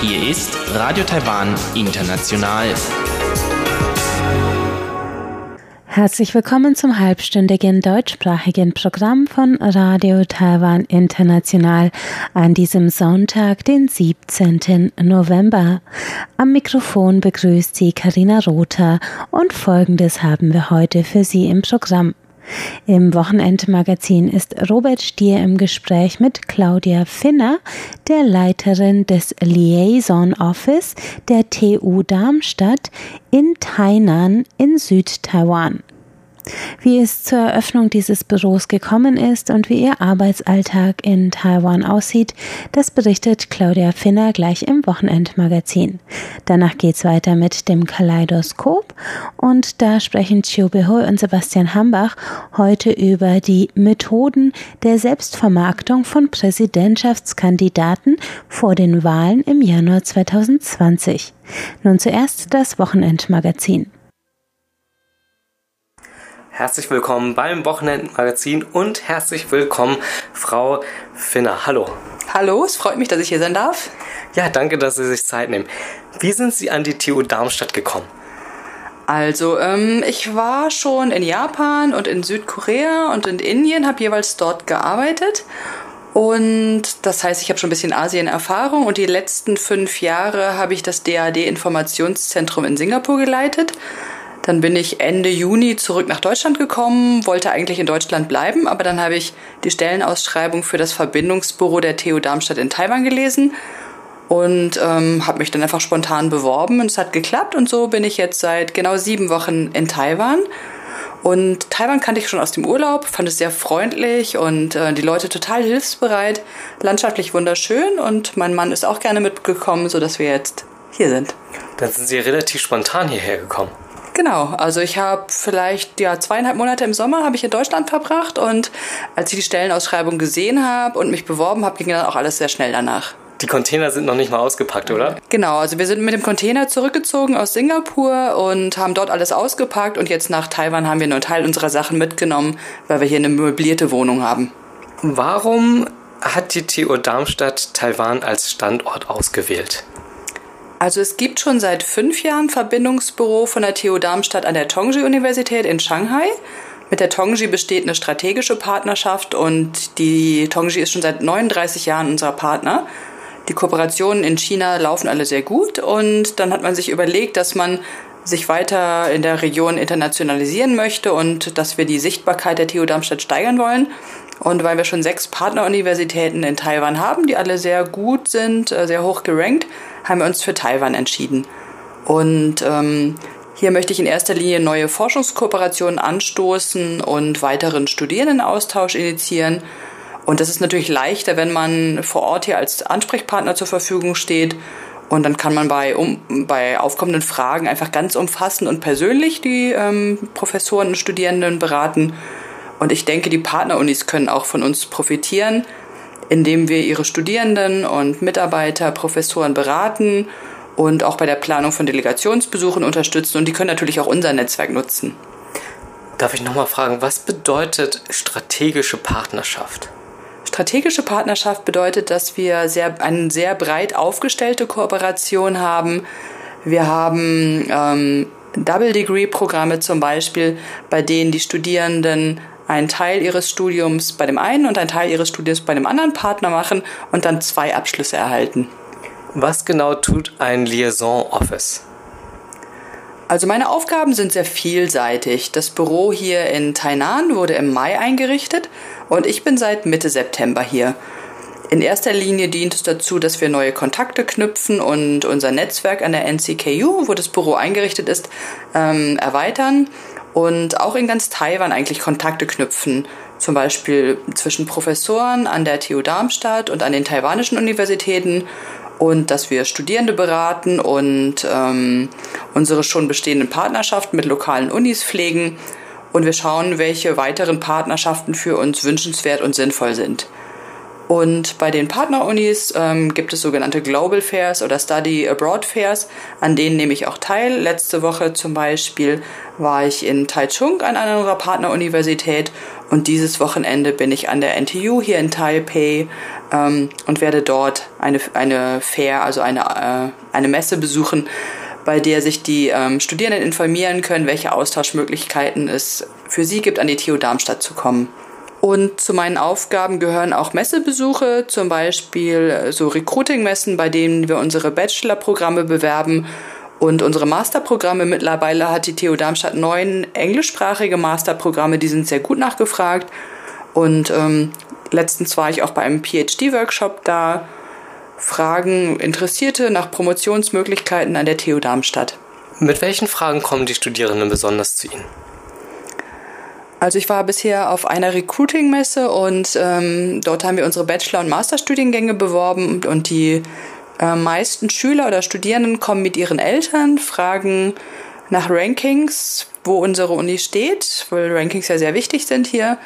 Hier ist Radio Taiwan International. Herzlich willkommen zum halbstündigen deutschsprachigen Programm von Radio Taiwan International an diesem Sonntag, den 17. November. Am Mikrofon begrüßt Sie Karina Rother und Folgendes haben wir heute für Sie im Programm. Im Wochenendmagazin ist Robert Stier im Gespräch mit Claudia Finner, der Leiterin des Liaison Office der TU Darmstadt in Tainan in Südtaiwan. Wie es zur Eröffnung dieses Büros gekommen ist und wie ihr Arbeitsalltag in Taiwan aussieht, das berichtet Claudia Finner gleich im Wochenendmagazin. Danach geht's weiter mit dem Kaleidoskop und da sprechen Chiu Behui und Sebastian Hambach heute über die Methoden der Selbstvermarktung von Präsidentschaftskandidaten vor den Wahlen im Januar 2020. Nun zuerst das Wochenendmagazin. Herzlich willkommen beim Wochenendmagazin und herzlich willkommen, Frau Finner. Hallo. Hallo, es freut mich, dass ich hier sein darf. Ja, danke, dass Sie sich Zeit nehmen. Wie sind Sie an die TU Darmstadt gekommen? Also, ähm, ich war schon in Japan und in Südkorea und in Indien, habe jeweils dort gearbeitet. Und das heißt, ich habe schon ein bisschen Asien-Erfahrung und die letzten fünf Jahre habe ich das DAD-Informationszentrum in Singapur geleitet. Dann bin ich Ende Juni zurück nach Deutschland gekommen, wollte eigentlich in Deutschland bleiben, aber dann habe ich die Stellenausschreibung für das Verbindungsbüro der TU Darmstadt in Taiwan gelesen und ähm, habe mich dann einfach spontan beworben und es hat geklappt und so bin ich jetzt seit genau sieben Wochen in Taiwan. Und Taiwan kannte ich schon aus dem Urlaub, fand es sehr freundlich und äh, die Leute total hilfsbereit, landschaftlich wunderschön und mein Mann ist auch gerne mitgekommen, sodass wir jetzt hier sind. Dann sind Sie relativ spontan hierher gekommen. Genau, also ich habe vielleicht ja zweieinhalb Monate im Sommer habe ich in Deutschland verbracht und als ich die Stellenausschreibung gesehen habe und mich beworben habe, ging dann auch alles sehr schnell danach. Die Container sind noch nicht mal ausgepackt, oder? Genau, also wir sind mit dem Container zurückgezogen aus Singapur und haben dort alles ausgepackt und jetzt nach Taiwan haben wir nur einen Teil unserer Sachen mitgenommen, weil wir hier eine möblierte Wohnung haben. Warum hat die TU Darmstadt Taiwan als Standort ausgewählt? Also es gibt schon seit fünf Jahren Verbindungsbüro von der TU Darmstadt an der Tongji-Universität in Shanghai. Mit der Tongji besteht eine strategische Partnerschaft und die Tongji ist schon seit 39 Jahren unser Partner. Die Kooperationen in China laufen alle sehr gut und dann hat man sich überlegt, dass man sich weiter in der Region internationalisieren möchte und dass wir die Sichtbarkeit der TU Darmstadt steigern wollen. Und weil wir schon sechs Partneruniversitäten in Taiwan haben, die alle sehr gut sind, äh, sehr hoch gerankt, haben wir uns für Taiwan entschieden. Und ähm, hier möchte ich in erster Linie neue Forschungskooperationen anstoßen und weiteren Studierendenaustausch initiieren. Und das ist natürlich leichter, wenn man vor Ort hier als Ansprechpartner zur Verfügung steht. Und dann kann man bei, um, bei aufkommenden Fragen einfach ganz umfassend und persönlich die ähm, Professoren und Studierenden beraten. Und ich denke, die Partnerunis können auch von uns profitieren, indem wir ihre Studierenden und Mitarbeiter, Professoren beraten und auch bei der Planung von Delegationsbesuchen unterstützen. Und die können natürlich auch unser Netzwerk nutzen. Darf ich nochmal fragen, was bedeutet strategische Partnerschaft? Strategische Partnerschaft bedeutet, dass wir sehr, eine sehr breit aufgestellte Kooperation haben. Wir haben ähm, Double-Degree-Programme zum Beispiel, bei denen die Studierenden einen Teil ihres Studiums bei dem einen und einen Teil ihres Studiums bei dem anderen Partner machen und dann zwei Abschlüsse erhalten. Was genau tut ein Liaison Office? Also meine Aufgaben sind sehr vielseitig. Das Büro hier in Tainan wurde im Mai eingerichtet und ich bin seit Mitte September hier. In erster Linie dient es dazu, dass wir neue Kontakte knüpfen und unser Netzwerk an der NCKU, wo das Büro eingerichtet ist, ähm, erweitern und auch in ganz Taiwan eigentlich Kontakte knüpfen, zum Beispiel zwischen Professoren an der TU Darmstadt und an den taiwanischen Universitäten und dass wir Studierende beraten und ähm, unsere schon bestehenden Partnerschaften mit lokalen Unis pflegen und wir schauen, welche weiteren Partnerschaften für uns wünschenswert und sinnvoll sind. Und bei den Partnerunis ähm, gibt es sogenannte Global Fairs oder Study Abroad Fairs, an denen nehme ich auch teil. Letzte Woche zum Beispiel war ich in Taichung an einer unserer Partneruniversität und dieses Wochenende bin ich an der NTU hier in Taipei ähm, und werde dort eine, eine Fair, also eine, äh, eine Messe besuchen, bei der sich die ähm, Studierenden informieren können, welche Austauschmöglichkeiten es für sie gibt, an die TU Darmstadt zu kommen. Und zu meinen Aufgaben gehören auch Messebesuche, zum Beispiel äh, so Recruiting-Messen, bei denen wir unsere Bachelor-Programme bewerben und unsere Masterprogramme. Mittlerweile hat die TU Darmstadt neun englischsprachige Masterprogramme, die sind sehr gut nachgefragt. Und ähm, letztens war ich auch bei einem PhD-Workshop da. Fragen Interessierte nach Promotionsmöglichkeiten an der TU Darmstadt. Mit welchen Fragen kommen die Studierenden besonders zu Ihnen? Also ich war bisher auf einer Recruiting-Messe und ähm, dort haben wir unsere Bachelor- und Masterstudiengänge beworben und die äh, meisten Schüler oder Studierenden kommen mit ihren Eltern, fragen nach Rankings, wo unsere Uni steht, weil Rankings ja sehr wichtig sind hier.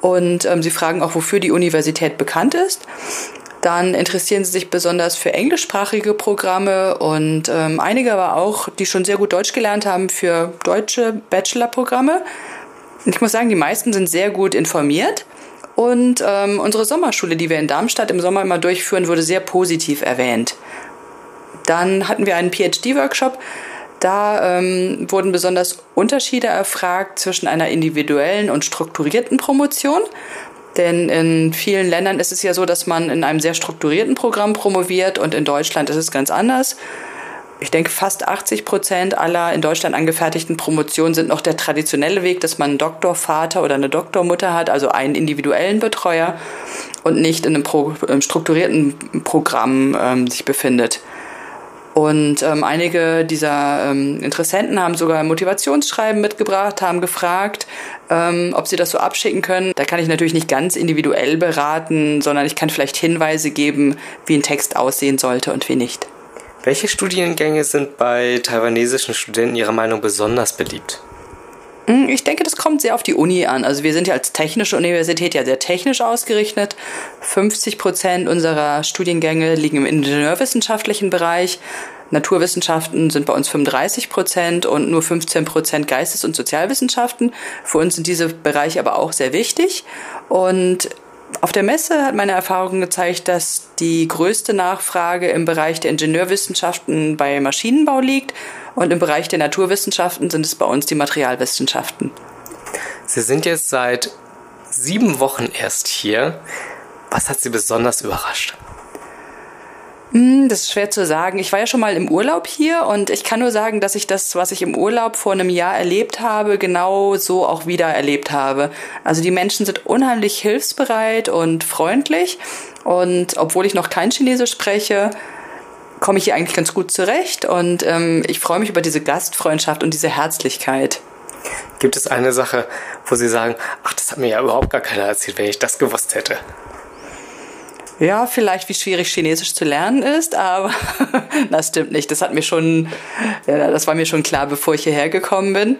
Und ähm, sie fragen auch, wofür die Universität bekannt ist. Dann interessieren sie sich besonders für englischsprachige Programme und ähm, einige aber auch, die schon sehr gut Deutsch gelernt haben, für deutsche Bachelorprogramme. Ich muss sagen, die meisten sind sehr gut informiert. Und ähm, unsere Sommerschule, die wir in Darmstadt im Sommer immer durchführen, wurde sehr positiv erwähnt. Dann hatten wir einen PhD-Workshop. Da ähm, wurden besonders Unterschiede erfragt zwischen einer individuellen und strukturierten Promotion. Denn in vielen Ländern ist es ja so, dass man in einem sehr strukturierten Programm promoviert und in Deutschland ist es ganz anders ich denke, fast 80 Prozent aller in Deutschland angefertigten Promotionen sind noch der traditionelle Weg, dass man einen Doktorvater oder eine Doktormutter hat, also einen individuellen Betreuer und nicht in einem, Pro, einem strukturierten Programm ähm, sich befindet. Und ähm, einige dieser ähm, Interessenten haben sogar Motivationsschreiben mitgebracht, haben gefragt, ähm, ob sie das so abschicken können. Da kann ich natürlich nicht ganz individuell beraten, sondern ich kann vielleicht Hinweise geben, wie ein Text aussehen sollte und wie nicht. Welche Studiengänge sind bei taiwanesischen Studenten Ihrer Meinung besonders beliebt? Hm, ich denke, das kommt sehr auf die Uni an. Also wir sind ja als technische Universität ja sehr technisch ausgerichtet. 50 Prozent unserer Studiengänge liegen im ingenieurwissenschaftlichen Bereich. Naturwissenschaften sind bei uns 35 Prozent und nur 15 Prozent Geistes- und Sozialwissenschaften. Für uns sind diese Bereiche aber auch sehr wichtig. Und auf der Messe hat meine Erfahrung gezeigt, dass die größte Nachfrage im Bereich der Ingenieurwissenschaften bei Maschinenbau liegt und im Bereich der Naturwissenschaften sind es bei uns die Materialwissenschaften. Sie sind jetzt seit sieben Wochen erst hier. Was hat Sie besonders überrascht? Hm, das ist schwer zu sagen. Ich war ja schon mal im Urlaub hier und ich kann nur sagen, dass ich das, was ich im Urlaub vor einem Jahr erlebt habe, genau so auch wieder erlebt habe. Also die Menschen sind unheimlich hilfsbereit und freundlich und obwohl ich noch kein Chinesisch spreche, komme ich hier eigentlich ganz gut zurecht und ähm, ich freue mich über diese Gastfreundschaft und diese Herzlichkeit. Gibt es eine Sache, wo Sie sagen, ach, das hat mir ja überhaupt gar keiner erzählt, wenn ich das gewusst hätte? Ja, vielleicht wie schwierig Chinesisch zu lernen ist, aber das stimmt nicht. Das hat mir schon, ja, das war mir schon klar, bevor ich hierher gekommen bin.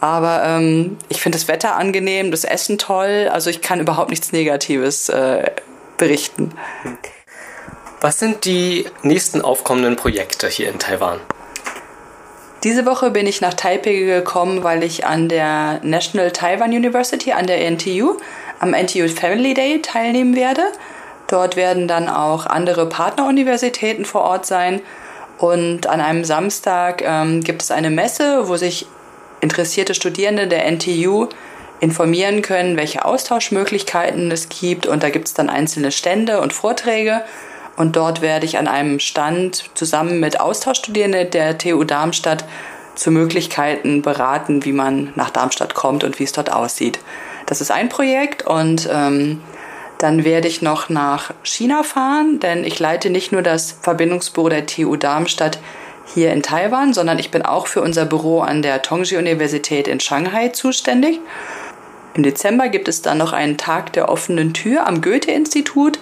Aber ähm, ich finde das Wetter angenehm, das Essen toll. Also ich kann überhaupt nichts Negatives äh, berichten. Was sind die nächsten aufkommenden Projekte hier in Taiwan? Diese Woche bin ich nach Taipei gekommen, weil ich an der National Taiwan University, an der NTU, am NTU Family Day teilnehmen werde. Dort werden dann auch andere Partneruniversitäten vor Ort sein. Und an einem Samstag ähm, gibt es eine Messe, wo sich interessierte Studierende der NTU informieren können, welche Austauschmöglichkeiten es gibt. Und da gibt es dann einzelne Stände und Vorträge. Und dort werde ich an einem Stand zusammen mit Austauschstudierenden der TU Darmstadt zu Möglichkeiten beraten, wie man nach Darmstadt kommt und wie es dort aussieht. Das ist ein Projekt und ähm, dann werde ich noch nach China fahren, denn ich leite nicht nur das Verbindungsbüro der TU Darmstadt hier in Taiwan, sondern ich bin auch für unser Büro an der Tongji Universität in Shanghai zuständig. Im Dezember gibt es dann noch einen Tag der offenen Tür am Goethe-Institut.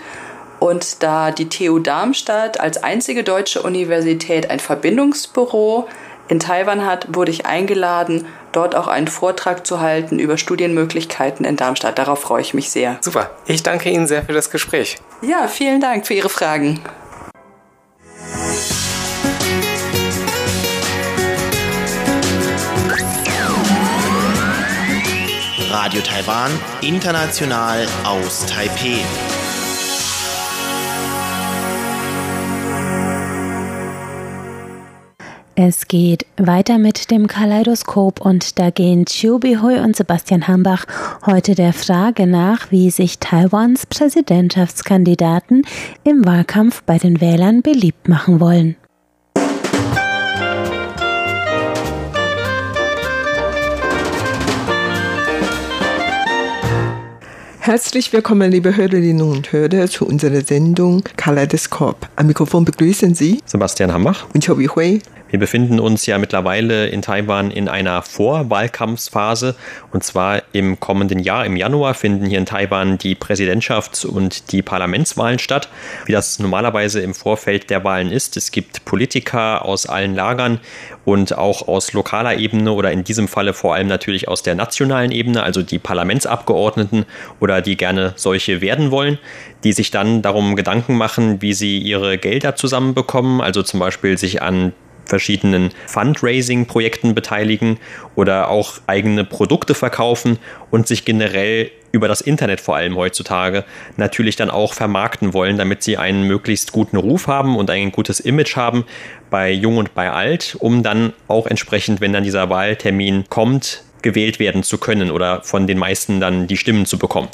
Und da die TU Darmstadt als einzige deutsche Universität ein Verbindungsbüro in Taiwan hat, wurde ich eingeladen, dort auch einen Vortrag zu halten über Studienmöglichkeiten in Darmstadt. Darauf freue ich mich sehr. Super. Ich danke Ihnen sehr für das Gespräch. Ja, vielen Dank für Ihre Fragen. Radio Taiwan, international aus Taipeh. Es geht weiter mit dem Kaleidoskop und da gehen Chiu Bihui und Sebastian Hambach heute der Frage nach, wie sich Taiwans Präsidentschaftskandidaten im Wahlkampf bei den Wählern beliebt machen wollen. Herzlich willkommen, liebe Hörerinnen und Hörer, zu unserer Sendung Kaleidoskop. Am Mikrofon begrüßen Sie Sebastian Hambach und Chobi Hui. Wir befinden uns ja mittlerweile in Taiwan in einer Vorwahlkampfphase. Und zwar im kommenden Jahr, im Januar, finden hier in Taiwan die Präsidentschafts- und die Parlamentswahlen statt. Wie das normalerweise im Vorfeld der Wahlen ist. Es gibt Politiker aus allen Lagern und auch aus lokaler Ebene oder in diesem Falle vor allem natürlich aus der nationalen Ebene, also die Parlamentsabgeordneten oder die gerne solche werden wollen, die sich dann darum Gedanken machen, wie sie ihre Gelder zusammenbekommen, also zum Beispiel sich an verschiedenen Fundraising-Projekten beteiligen oder auch eigene Produkte verkaufen und sich generell über das Internet vor allem heutzutage natürlich dann auch vermarkten wollen, damit sie einen möglichst guten Ruf haben und ein gutes Image haben bei Jung und bei Alt, um dann auch entsprechend, wenn dann dieser Wahltermin kommt, gewählt werden zu können oder von den meisten dann die Stimmen zu bekommen.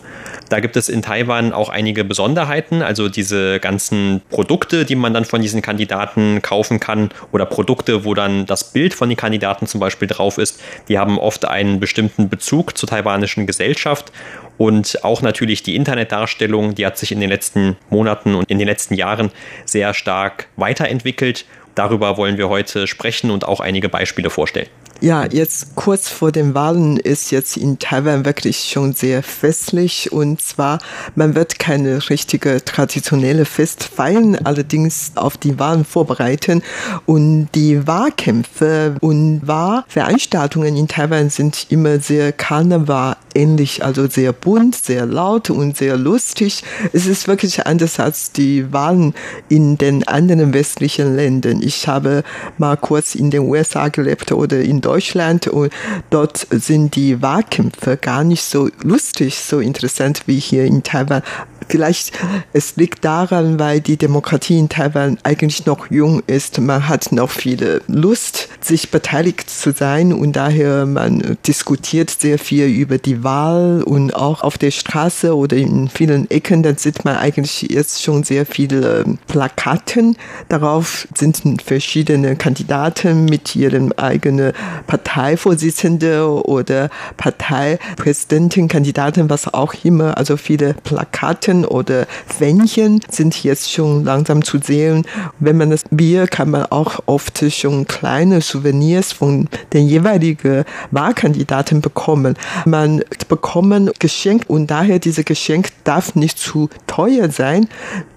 Da gibt es in Taiwan auch einige Besonderheiten, also diese ganzen Produkte, die man dann von diesen Kandidaten kaufen kann oder Produkte, wo dann das Bild von den Kandidaten zum Beispiel drauf ist, die haben oft einen bestimmten Bezug zur taiwanischen Gesellschaft und auch natürlich die Internetdarstellung, die hat sich in den letzten Monaten und in den letzten Jahren sehr stark weiterentwickelt. Darüber wollen wir heute sprechen und auch einige Beispiele vorstellen. Ja, jetzt kurz vor den Wahlen ist jetzt in Taiwan wirklich schon sehr festlich und zwar, man wird keine richtige traditionelle Fest feiern, allerdings auf die Wahlen vorbereiten und die Wahlkämpfe und Wahlveranstaltungen in Taiwan sind immer sehr Karneval ähnlich, also sehr bunt, sehr laut und sehr lustig. Es ist wirklich anders als die Wahlen in den anderen westlichen Ländern. Ich habe mal kurz in den USA gelebt oder in Deutschland und dort sind die Wahlkämpfe gar nicht so lustig, so interessant wie hier in Taiwan. Vielleicht es liegt daran, weil die Demokratie in Taiwan eigentlich noch jung ist. Man hat noch viele Lust, sich beteiligt zu sein und daher man diskutiert sehr viel über die Wahl und auch auf der Straße oder in vielen Ecken, da sieht man eigentlich jetzt schon sehr viele Plakaten. Darauf sind verschiedene Kandidaten mit ihrem eigenen Parteivorsitzende oder Parteipräsidentin, Kandidaten, was auch immer, also viele Plakaten oder Fännchen sind jetzt schon langsam zu sehen. Wenn man das Bier, kann man auch oft schon kleine Souvenirs von den jeweiligen Wahlkandidaten bekommen. Man bekommen Geschenk und daher diese Geschenk darf nicht zu teuer sein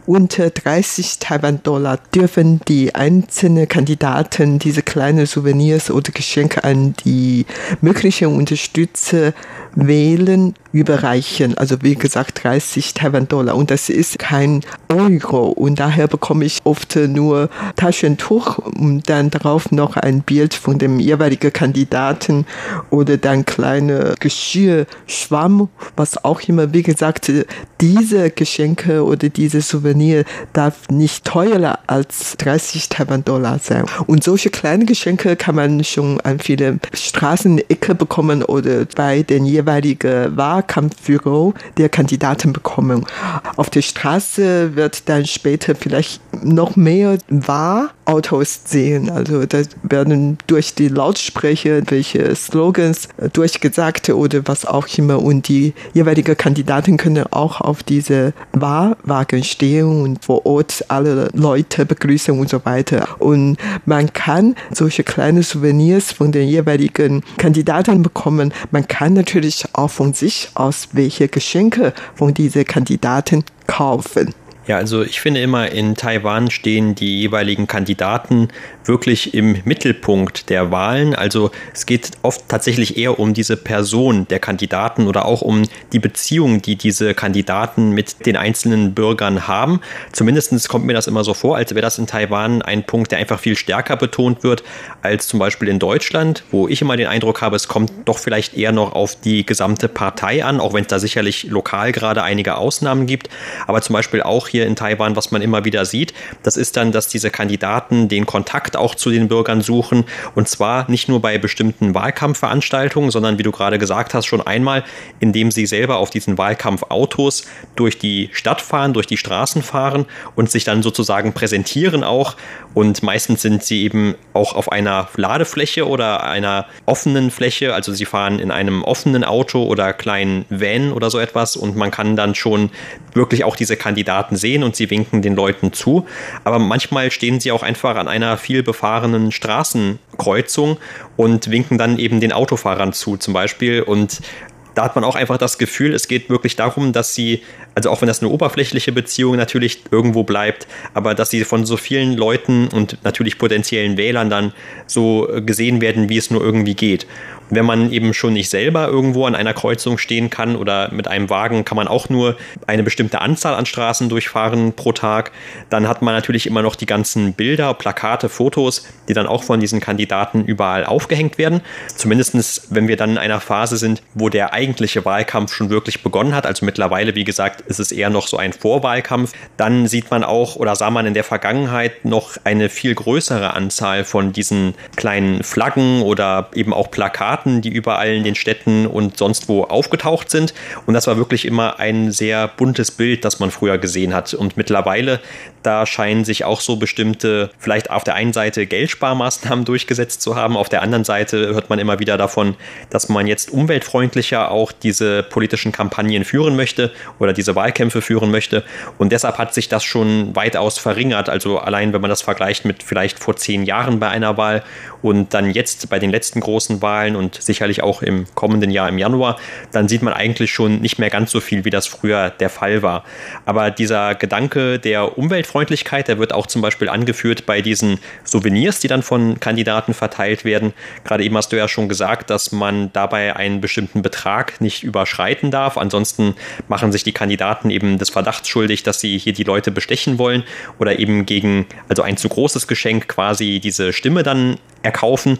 unter 30 Taiwan-Dollar dürfen die einzelnen Kandidaten diese kleinen Souvenirs oder Geschenke an die möglichen Unterstützer wählen, überreichen. Also wie gesagt 30 Taiwan-Dollar und das ist kein Euro und daher bekomme ich oft nur Taschentuch und dann darauf noch ein Bild von dem jeweiligen Kandidaten oder dann kleine Geschirr, Schwamm, was auch immer. Wie gesagt, diese Geschenke oder diese Souvenir darf nicht teurer als 30 Taiwan-Dollar sein. Und solche kleine Geschenke kann man schon an viele Straßenecke bekommen oder bei den jeweiligen Wahlkampfbüro der Kandidaten bekommen. Auf der Straße wird dann später vielleicht noch mehr Wahlautos sehen. Also da werden durch die Lautsprecher welche Slogans durchgesagt oder was auch immer und die jeweilige Kandidaten können auch auf diese Wahlwagen stehen und vor Ort alle Leute begrüßen und so weiter. Und man kann solche kleine Souvenirs von den jeweiligen Kandidaten bekommen. Man kann natürlich auch von sich aus welche Geschenke von diesen Kandidaten kaufen. Ja, also ich finde immer, in Taiwan stehen die jeweiligen Kandidaten wirklich im Mittelpunkt der Wahlen. Also es geht oft tatsächlich eher um diese Person der Kandidaten oder auch um die Beziehung, die diese Kandidaten mit den einzelnen Bürgern haben. Zumindest kommt mir das immer so vor, als wäre das in Taiwan ein Punkt, der einfach viel stärker betont wird als zum Beispiel in Deutschland, wo ich immer den Eindruck habe, es kommt doch vielleicht eher noch auf die gesamte Partei an, auch wenn es da sicherlich lokal gerade einige Ausnahmen gibt. Aber zum Beispiel auch hier hier in Taiwan, was man immer wieder sieht. Das ist dann, dass diese Kandidaten den Kontakt auch zu den Bürgern suchen und zwar nicht nur bei bestimmten Wahlkampfveranstaltungen, sondern wie du gerade gesagt hast, schon einmal, indem sie selber auf diesen Wahlkampfautos durch die Stadt fahren, durch die Straßen fahren und sich dann sozusagen präsentieren auch. Und meistens sind sie eben auch auf einer Ladefläche oder einer offenen Fläche. Also sie fahren in einem offenen Auto oder kleinen Van oder so etwas und man kann dann schon wirklich auch diese Kandidaten sehen sehen und sie winken den Leuten zu. Aber manchmal stehen sie auch einfach an einer viel befahrenen Straßenkreuzung und winken dann eben den Autofahrern zu zum Beispiel. Und da hat man auch einfach das Gefühl, es geht wirklich darum, dass sie, also auch wenn das eine oberflächliche Beziehung natürlich irgendwo bleibt, aber dass sie von so vielen Leuten und natürlich potenziellen Wählern dann so gesehen werden, wie es nur irgendwie geht wenn man eben schon nicht selber irgendwo an einer Kreuzung stehen kann oder mit einem Wagen kann man auch nur eine bestimmte Anzahl an Straßen durchfahren pro Tag, dann hat man natürlich immer noch die ganzen Bilder, Plakate, Fotos, die dann auch von diesen Kandidaten überall aufgehängt werden. Zumindestens, wenn wir dann in einer Phase sind, wo der eigentliche Wahlkampf schon wirklich begonnen hat, also mittlerweile, wie gesagt, ist es eher noch so ein Vorwahlkampf, dann sieht man auch oder sah man in der Vergangenheit noch eine viel größere Anzahl von diesen kleinen Flaggen oder eben auch Plakaten die überall in den Städten und sonst wo aufgetaucht sind. Und das war wirklich immer ein sehr buntes Bild, das man früher gesehen hat. Und mittlerweile, da scheinen sich auch so bestimmte, vielleicht auf der einen Seite Geldsparmaßnahmen durchgesetzt zu haben, auf der anderen Seite hört man immer wieder davon, dass man jetzt umweltfreundlicher auch diese politischen Kampagnen führen möchte oder diese Wahlkämpfe führen möchte. Und deshalb hat sich das schon weitaus verringert. Also allein, wenn man das vergleicht mit vielleicht vor zehn Jahren bei einer Wahl und dann jetzt bei den letzten großen Wahlen und sicherlich auch im kommenden Jahr im Januar, dann sieht man eigentlich schon nicht mehr ganz so viel, wie das früher der Fall war. Aber dieser Gedanke der Umweltfreundlichkeit, der wird auch zum Beispiel angeführt bei diesen Souvenirs, die dann von Kandidaten verteilt werden. Gerade eben hast du ja schon gesagt, dass man dabei einen bestimmten Betrag nicht überschreiten darf. Ansonsten machen sich die Kandidaten eben des Verdachts schuldig, dass sie hier die Leute bestechen wollen oder eben gegen, also ein zu großes Geschenk quasi diese Stimme dann erkaufen.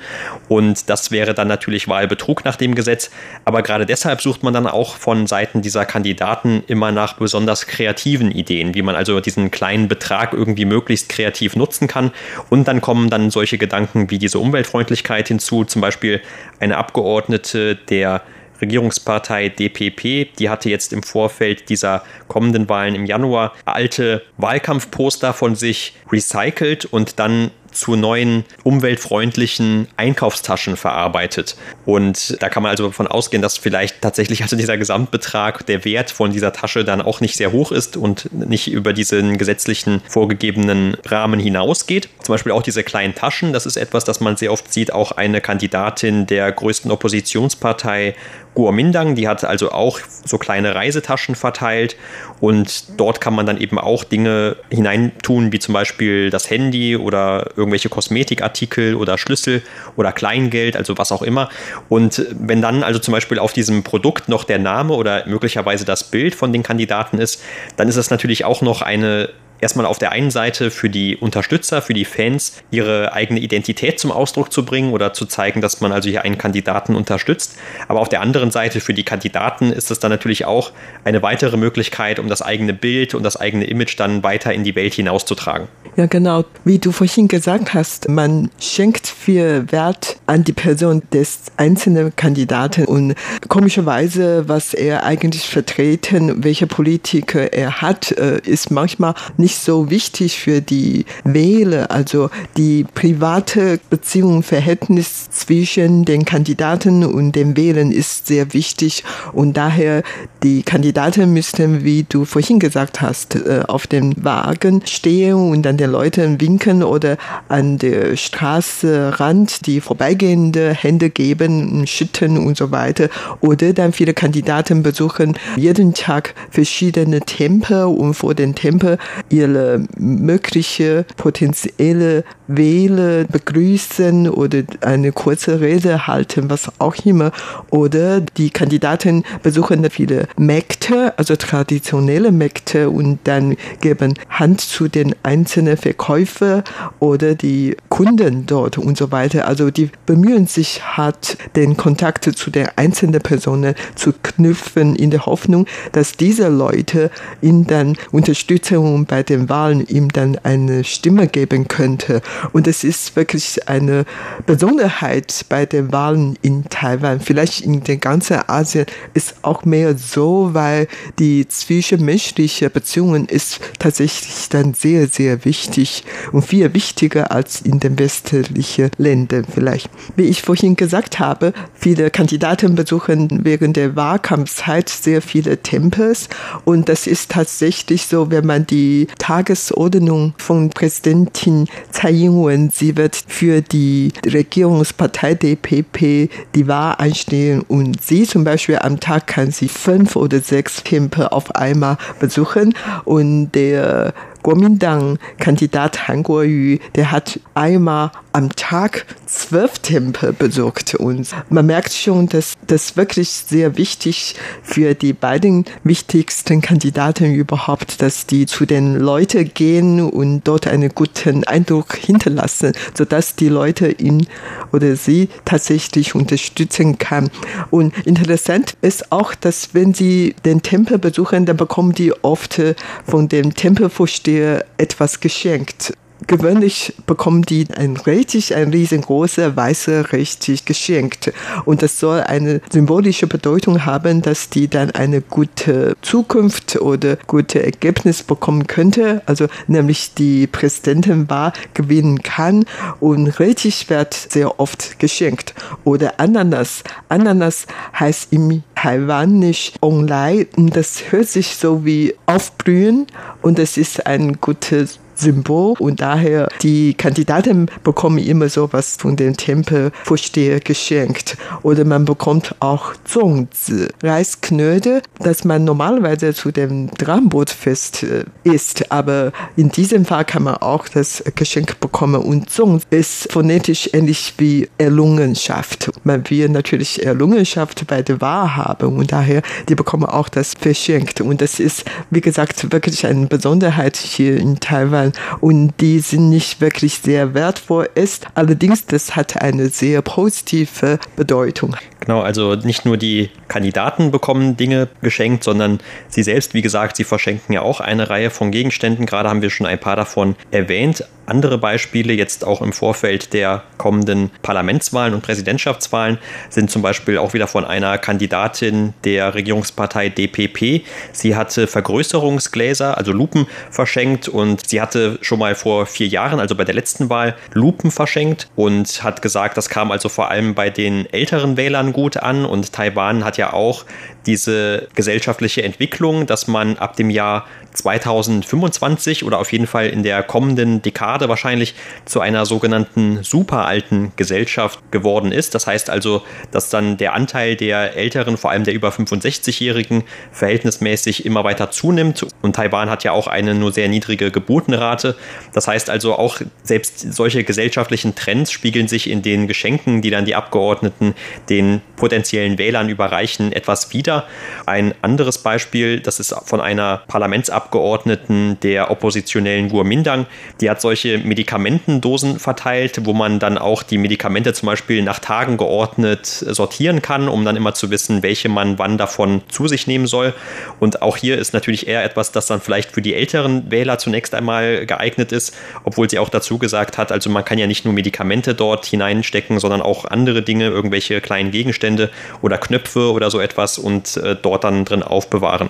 Und das wäre dann natürlich Wahlbetrug nach dem Gesetz. Aber gerade deshalb sucht man dann auch von Seiten dieser Kandidaten immer nach besonders kreativen Ideen, wie man also diesen kleinen Betrag irgendwie möglichst kreativ nutzen kann. Und dann kommen dann solche Gedanken wie diese Umweltfreundlichkeit hinzu. Zum Beispiel eine Abgeordnete der Regierungspartei DPP, die hatte jetzt im Vorfeld dieser kommenden Wahlen im Januar alte Wahlkampfposter von sich recycelt und dann zu neuen umweltfreundlichen Einkaufstaschen verarbeitet. Und da kann man also davon ausgehen, dass vielleicht tatsächlich also dieser Gesamtbetrag, der Wert von dieser Tasche dann auch nicht sehr hoch ist und nicht über diesen gesetzlichen vorgegebenen Rahmen hinausgeht. Zum Beispiel auch diese kleinen Taschen, das ist etwas, das man sehr oft sieht. Auch eine Kandidatin der größten Oppositionspartei Guomindang, die hat also auch so kleine Reisetaschen verteilt und dort kann man dann eben auch Dinge hineintun, wie zum Beispiel das Handy oder irgendwelche Kosmetikartikel oder Schlüssel oder Kleingeld, also was auch immer. Und wenn dann also zum Beispiel auf diesem Produkt noch der Name oder möglicherweise das Bild von den Kandidaten ist, dann ist das natürlich auch noch eine erstmal auf der einen Seite für die Unterstützer, für die Fans, ihre eigene Identität zum Ausdruck zu bringen oder zu zeigen, dass man also hier einen Kandidaten unterstützt. Aber auf der anderen Seite für die Kandidaten ist es dann natürlich auch eine weitere Möglichkeit, um das eigene Bild und das eigene Image dann weiter in die Welt hinauszutragen. Ja, genau. Wie du vorhin gesagt hast, man schenkt viel Wert an die Person des einzelnen Kandidaten und komischerweise, was er eigentlich vertreten, welche Politiker er hat, äh, ist manchmal nicht nicht so wichtig für die Wähler. Also die private Beziehung, Verhältnis zwischen den Kandidaten und den Wählern ist sehr wichtig und daher die Kandidaten müssten, wie du vorhin gesagt hast, äh, auf dem Wagen stehen und dann den Leuten winken oder an der Straße Rand die vorbeigehende Hände geben, schütten und so weiter. Oder dann viele Kandidaten besuchen jeden Tag verschiedene Tempel und vor den Tempel ihre mögliche potenzielle Wähler begrüßen oder eine kurze Rede halten, was auch immer. Oder die Kandidaten besuchen viele Märkte, also traditionelle Märkte und dann geben Hand zu den einzelnen Verkäufer oder die Kunden dort und so weiter. Also die bemühen sich hart, den Kontakt zu den einzelnen Personen zu knüpfen in der Hoffnung, dass diese Leute ihnen dann unterstützen und bei den Wahlen ihm dann eine Stimme geben könnte. Und es ist wirklich eine Besonderheit bei den Wahlen in Taiwan. Vielleicht in der ganzen Asien ist auch mehr so, weil die zwischenmenschliche Beziehungen ist tatsächlich dann sehr, sehr wichtig und viel wichtiger als in den westlichen Ländern vielleicht. Wie ich vorhin gesagt habe, viele Kandidaten besuchen während der Wahlkampfzeit sehr viele Tempels und das ist tatsächlich so, wenn man die Tagesordnung von Präsidentin Tsai Ing-wen, sie wird für die Regierungspartei DPP die Wahl einstehen und sie zum Beispiel am Tag kann sie fünf oder sechs Tempel auf einmal besuchen. Und der Kuomintang-Kandidat Han Kuo-yu, der hat einmal am Tag zwölf Tempel besucht und man merkt schon, dass das wirklich sehr wichtig für die beiden wichtigsten Kandidaten überhaupt, dass die zu den Leuten gehen und dort einen guten Eindruck hinterlassen, sodass die Leute ihn oder sie tatsächlich unterstützen kann. Und interessant ist auch, dass wenn sie den Tempel besuchen, dann bekommen die oft von dem Tempelvorsteher etwas geschenkt gewöhnlich bekommen die ein richtig, ein riesengroßer weißer richtig geschenkt. Und das soll eine symbolische Bedeutung haben, dass die dann eine gute Zukunft oder gute Ergebnis bekommen könnte. Also nämlich die Präsidentenwahl gewinnen kann. Und richtig wird sehr oft geschenkt. Oder Ananas. Ananas heißt im Taiwanisch Onglai. Und das hört sich so wie aufblühen. Und es ist ein gutes Symbol. Und daher die Kandidaten bekommen immer sowas von dem Tempelvorsteher geschenkt. Oder man bekommt auch Zongzi, Reisknödel, das man normalerweise zu dem Drachenbootfest äh, isst, aber in diesem Fall kann man auch das Geschenk bekommen. Und Zong ist phonetisch ähnlich wie Erlungenschaft. Man will natürlich Erlungenschaft bei der Wahl haben und daher die bekommen auch das verschenkt. Und das ist wie gesagt wirklich eine Besonderheit hier in Taiwan Zahlen und die sind nicht wirklich sehr wertvoll ist. Allerdings, das hat eine sehr positive Bedeutung. Genau, also nicht nur die Kandidaten bekommen Dinge geschenkt, sondern sie selbst, wie gesagt, sie verschenken ja auch eine Reihe von Gegenständen. Gerade haben wir schon ein paar davon erwähnt. Andere Beispiele jetzt auch im Vorfeld der kommenden Parlamentswahlen und Präsidentschaftswahlen sind zum Beispiel auch wieder von einer Kandidatin der Regierungspartei DPP. Sie hatte Vergrößerungsgläser, also Lupen verschenkt und sie hatte schon mal vor vier Jahren, also bei der letzten Wahl, Lupen verschenkt und hat gesagt, das kam also vor allem bei den älteren Wählern gut an. Und Taiwan hat ja auch diese gesellschaftliche Entwicklung, dass man ab dem Jahr 2025 oder auf jeden Fall in der kommenden Dekade wahrscheinlich zu einer sogenannten superalten Gesellschaft geworden ist. Das heißt also, dass dann der Anteil der Älteren, vor allem der über 65-Jährigen, verhältnismäßig immer weiter zunimmt. Und Taiwan hat ja auch eine nur sehr niedrige Geburtenrate. Das heißt also auch selbst solche gesellschaftlichen Trends spiegeln sich in den Geschenken, die dann die Abgeordneten den potenziellen Wählern überreichen, etwas wieder. Ein anderes Beispiel, das ist von einer Parlamentsabgeordneten Abgeordneten der oppositionellen Guomindang. Die hat solche Medikamentendosen verteilt, wo man dann auch die Medikamente zum Beispiel nach Tagen geordnet sortieren kann, um dann immer zu wissen, welche man wann davon zu sich nehmen soll. Und auch hier ist natürlich eher etwas, das dann vielleicht für die älteren Wähler zunächst einmal äh, geeignet ist, obwohl sie auch dazu gesagt hat, also man kann ja nicht nur Medikamente dort hineinstecken, sondern auch andere Dinge, irgendwelche kleinen Gegenstände oder Knöpfe oder so etwas und äh, dort dann drin aufbewahren.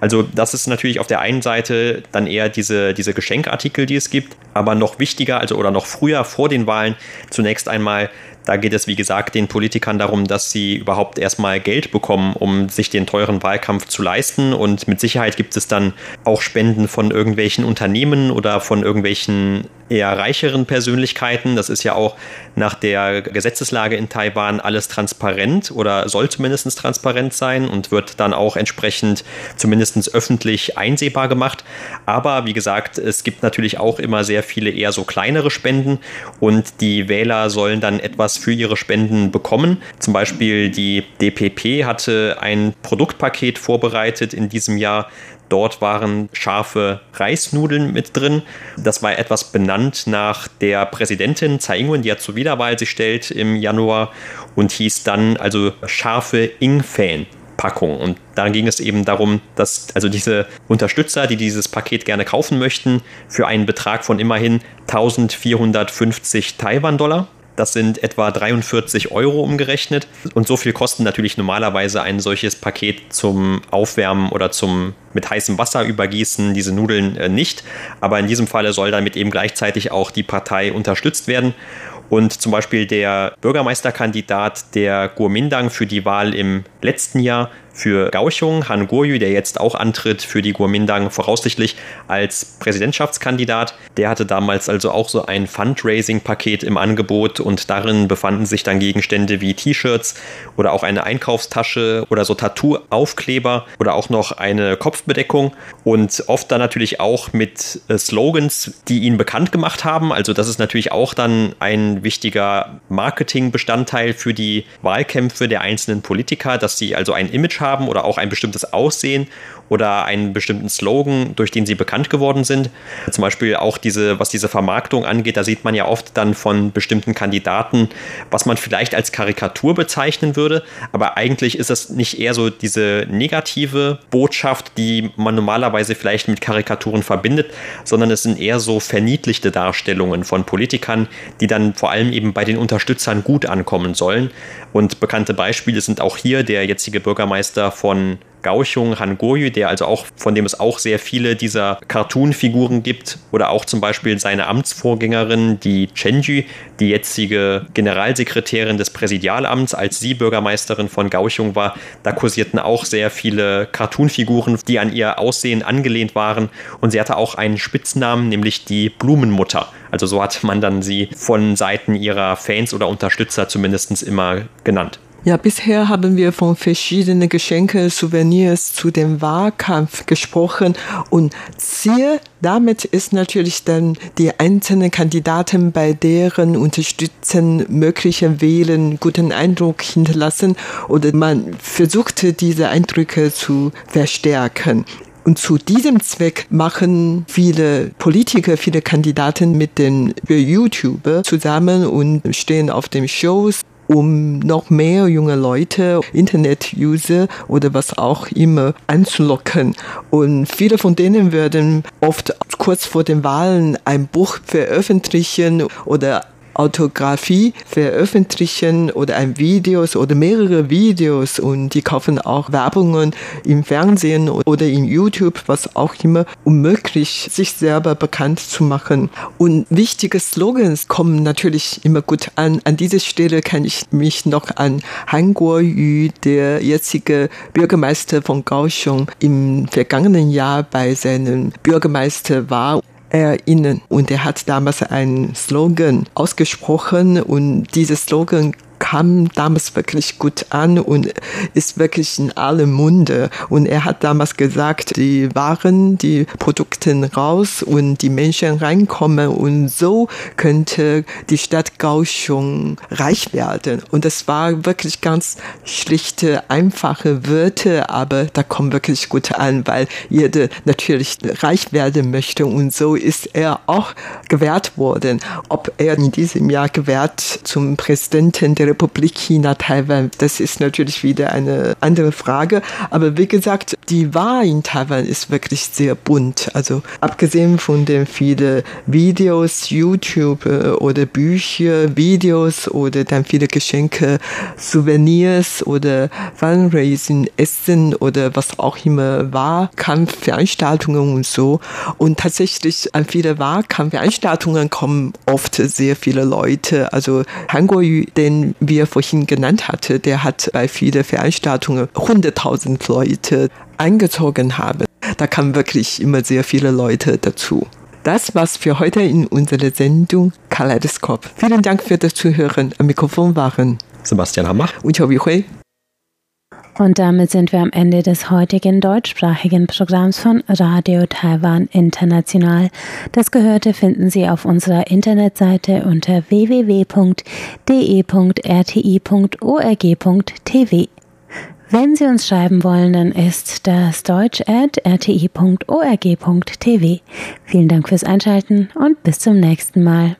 Also das ist natürlich auf der einen Seite dann eher diese, diese Geschenkartikel, die es gibt, aber noch wichtiger, also oder noch früher vor den Wahlen zunächst einmal da geht es, wie gesagt, den Politikern darum, dass sie überhaupt erstmal Geld bekommen, um sich den teuren Wahlkampf zu leisten. Und mit Sicherheit gibt es dann auch Spenden von irgendwelchen Unternehmen oder von irgendwelchen eher reicheren Persönlichkeiten. Das ist ja auch nach der Gesetzeslage in Taiwan alles transparent oder soll zumindest transparent sein und wird dann auch entsprechend zumindest öffentlich einsehbar gemacht. Aber wie gesagt, es gibt natürlich auch immer sehr viele eher so kleinere Spenden und die Wähler sollen dann etwas für ihre Spenden bekommen. Zum Beispiel die DPP hatte ein Produktpaket vorbereitet in diesem Jahr, Dort waren scharfe Reisnudeln mit drin. Das war etwas benannt nach der Präsidentin Tsai Ing-wen, die ja zur Wiederwahl sich stellt im Januar und hieß dann also scharfe Ing-Fan. Packung. Und da ging es eben darum, dass also diese Unterstützer, die dieses Paket gerne kaufen möchten, für einen Betrag von immerhin 1450 Taiwan-Dollar das sind etwa 43 Euro umgerechnet. Und so viel kosten natürlich normalerweise ein solches Paket zum Aufwärmen oder zum mit heißem Wasser übergießen, diese Nudeln äh, nicht. Aber in diesem Falle soll damit eben gleichzeitig auch die Partei unterstützt werden. Und zum Beispiel der Bürgermeisterkandidat der Kuomintang für die Wahl im letzten Jahr für Kaohsiung, Han Guoyu, der jetzt auch antritt für die Kuomintang voraussichtlich als Präsidentschaftskandidat. Der hatte damals also auch so ein Fundraising-Paket im Angebot und darin befanden sich dann Gegenstände wie T-Shirts oder auch eine Einkaufstasche oder so Tattoo-Aufkleber oder auch noch eine Kopfbedeckung und oft dann natürlich auch mit äh, Slogans, die ihn bekannt gemacht haben. Also das ist natürlich auch dann ein wichtiger Marketingbestandteil für die Wahlkämpfe der einzelnen Politiker, dass sie also ein Image haben oder auch ein bestimmtes Aussehen oder einen bestimmten Slogan, durch den sie bekannt geworden sind. Zum Beispiel auch diese, was diese Vermarktung angeht, da sieht man ja oft dann von bestimmten Kandidaten, was man vielleicht als Karikatur bezeichnen würde, aber eigentlich ist es nicht eher so diese negative Botschaft, die man normalerweise vielleicht mit Karikaturen verbindet, sondern es sind eher so verniedlichte Darstellungen von Politikern, die dann vor allem eben bei den Unterstützern gut ankommen sollen. Und bekannte Beispiele sind auch hier der jetzige Bürgermeister von Gauchung Han Goyu, der also auch, von dem es auch sehr viele dieser Cartoon-Figuren gibt, oder auch zum Beispiel seine Amtsvorgängerin, die Chenji, die jetzige Generalsekretärin des Präsidialamts, als sie Bürgermeisterin von Gauchung war, da kursierten auch sehr viele Cartoon-Figuren, die an ihr Aussehen angelehnt waren. Und sie hatte auch einen Spitznamen, nämlich die Blumenmutter. Also so hat man dann sie von Seiten ihrer Fans oder Unterstützer zumindest immer genannt. Ja, bisher haben wir von verschiedenen Geschenke, Souvenirs zu dem Wahlkampf gesprochen und Ziel damit ist natürlich dann die einzelnen Kandidaten bei deren Unterstützen mögliche Wählen guten Eindruck hinterlassen oder man versucht diese Eindrücke zu verstärken. Und zu diesem Zweck machen viele Politiker, viele Kandidaten mit den YouTuber zusammen und stehen auf den Shows um noch mehr junge Leute, Internet-User oder was auch immer anzulocken. Und viele von denen werden oft kurz vor den Wahlen ein Buch veröffentlichen oder Autografie veröffentlichen oder ein Videos oder mehrere Videos und die kaufen auch Werbungen im Fernsehen oder in YouTube, was auch immer, um möglich sich selber bekannt zu machen. Und wichtige Slogans kommen natürlich immer gut an. An dieser Stelle kann ich mich noch an Han Guoyu, der jetzige Bürgermeister von Kaohsiung, im vergangenen Jahr bei seinem Bürgermeister war erinnern. Und er hat damals einen Slogan ausgesprochen und dieser Slogan kam damals wirklich gut an und ist wirklich in allem Munde. Und er hat damals gesagt, die Waren, die Produkte raus und die Menschen reinkommen und so könnte die Stadt Kaohsiung reich werden. Und das war wirklich ganz schlichte, einfache Wörter, aber da kommt wirklich gut an, weil jeder natürlich reich werden möchte und so ist er auch gewährt worden. Ob er in diesem Jahr gewährt zum Präsidenten der der Republik China Taiwan, das ist natürlich wieder eine andere Frage. Aber wie gesagt, die Wahl in Taiwan ist wirklich sehr bunt. Also abgesehen von den vielen Videos, YouTube äh, oder Bücher, Videos oder dann viele Geschenke, Souvenirs oder Fundraising, Essen oder was auch immer, Wahlkampfveranstaltungen und so. Und tatsächlich an viele Wahlkampfveranstaltungen kommen oft sehr viele Leute. Also Han Kuo-yu, den wir vorhin genannt hatten, der hat bei vielen Veranstaltungen 100.000 Leute eingezogen haben. Da kamen wirklich immer sehr viele Leute dazu. Das war's für heute in unserer Sendung Kaleidoskop. Vielen Dank für das Zuhören. Am Mikrofon waren Sebastian Hammer und Chobi Hui. Und damit sind wir am Ende des heutigen deutschsprachigen Programms von Radio Taiwan International. Das Gehörte finden Sie auf unserer Internetseite unter www.de.rti.org.tv. Wenn Sie uns schreiben wollen, dann ist das deutsch at rti.org.tv. Vielen Dank fürs Einschalten und bis zum nächsten Mal.